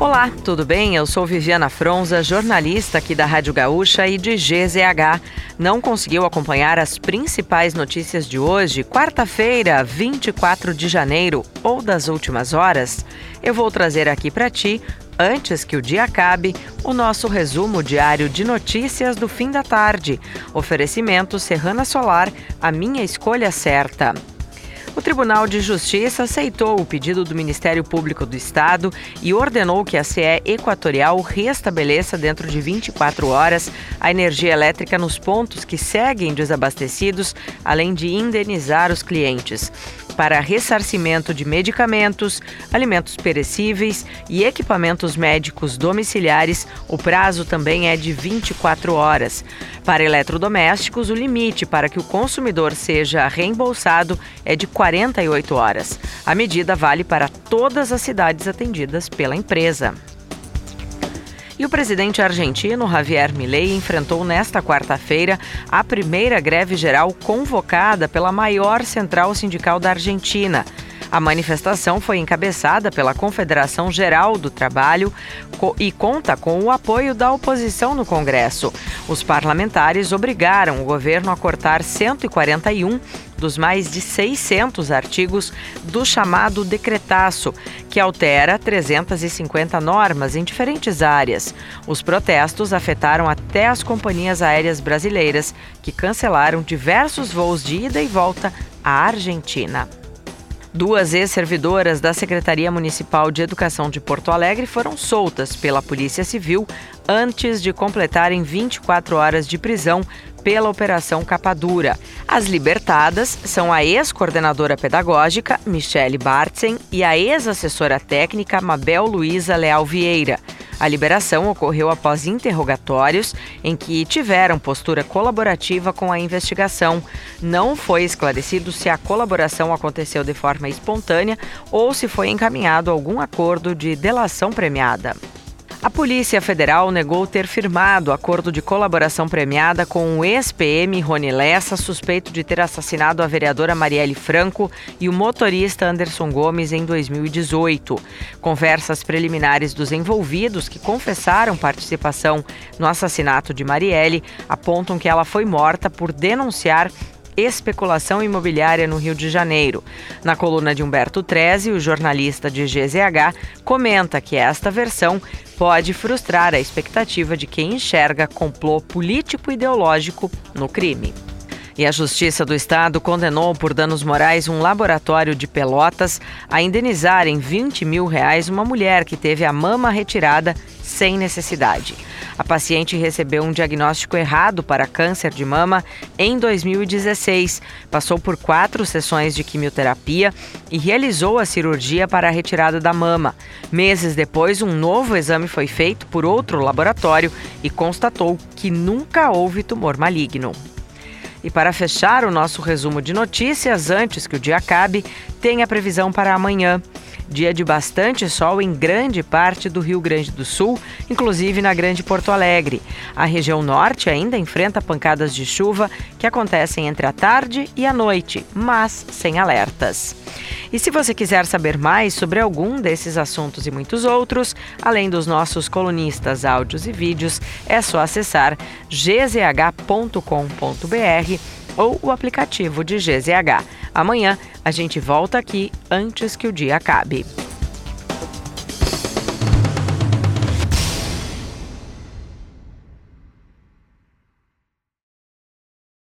Olá, tudo bem? Eu sou Viviana Fronza, jornalista aqui da Rádio Gaúcha e de GZH. Não conseguiu acompanhar as principais notícias de hoje, quarta-feira, 24 de janeiro, ou das últimas horas? Eu vou trazer aqui para ti, antes que o dia acabe, o nosso resumo diário de notícias do fim da tarde. Oferecimento Serrana Solar, a minha escolha certa. O Tribunal de Justiça aceitou o pedido do Ministério Público do Estado e ordenou que a CE Equatorial restabeleça dentro de 24 horas a energia elétrica nos pontos que seguem desabastecidos, além de indenizar os clientes para ressarcimento de medicamentos, alimentos perecíveis e equipamentos médicos domiciliares, o prazo também é de 24 horas. Para eletrodomésticos, o limite para que o consumidor seja reembolsado é de 48 horas. A medida vale para todas as cidades atendidas pela empresa. E o presidente argentino Javier Milei enfrentou nesta quarta-feira a primeira greve geral convocada pela maior central sindical da Argentina. A manifestação foi encabeçada pela Confederação Geral do Trabalho e conta com o apoio da oposição no Congresso. Os parlamentares obrigaram o governo a cortar 141 dos mais de 600 artigos do chamado Decretaço, que altera 350 normas em diferentes áreas. Os protestos afetaram até as companhias aéreas brasileiras, que cancelaram diversos voos de ida e volta à Argentina. Duas ex-servidoras da Secretaria Municipal de Educação de Porto Alegre foram soltas pela Polícia Civil antes de completarem 24 horas de prisão pela Operação Capadura. As libertadas são a ex-coordenadora pedagógica, Michele Bartzen, e a ex-assessora técnica, Mabel Luiza Leal Vieira. A liberação ocorreu após interrogatórios em que tiveram postura colaborativa com a investigação. Não foi esclarecido se a colaboração aconteceu de forma espontânea ou se foi encaminhado algum acordo de delação premiada. A Polícia Federal negou ter firmado acordo de colaboração premiada com o ex-PM Rony Lessa, suspeito de ter assassinado a vereadora Marielle Franco e o motorista Anderson Gomes em 2018. Conversas preliminares dos envolvidos, que confessaram participação no assassinato de Marielle, apontam que ela foi morta por denunciar especulação imobiliária no Rio de Janeiro. Na coluna de Humberto Treze, o jornalista de GZH comenta que esta versão pode frustrar a expectativa de quem enxerga complô político-ideológico no crime. E a Justiça do Estado condenou por danos morais um laboratório de Pelotas a indenizar em 20 mil reais uma mulher que teve a mama retirada sem necessidade. A paciente recebeu um diagnóstico errado para câncer de mama em 2016, passou por quatro sessões de quimioterapia e realizou a cirurgia para a retirada da mama. Meses depois, um novo exame foi feito por outro laboratório e constatou que nunca houve tumor maligno. E para fechar o nosso resumo de notícias, antes que o dia acabe, tem a previsão para amanhã. Dia de bastante sol em grande parte do Rio Grande do Sul, inclusive na Grande Porto Alegre. A região norte ainda enfrenta pancadas de chuva que acontecem entre a tarde e a noite, mas sem alertas. E se você quiser saber mais sobre algum desses assuntos e muitos outros, além dos nossos colunistas, áudios e vídeos, é só acessar gzh.com.br ou o aplicativo de GZH. Amanhã a gente volta aqui antes que o dia acabe. be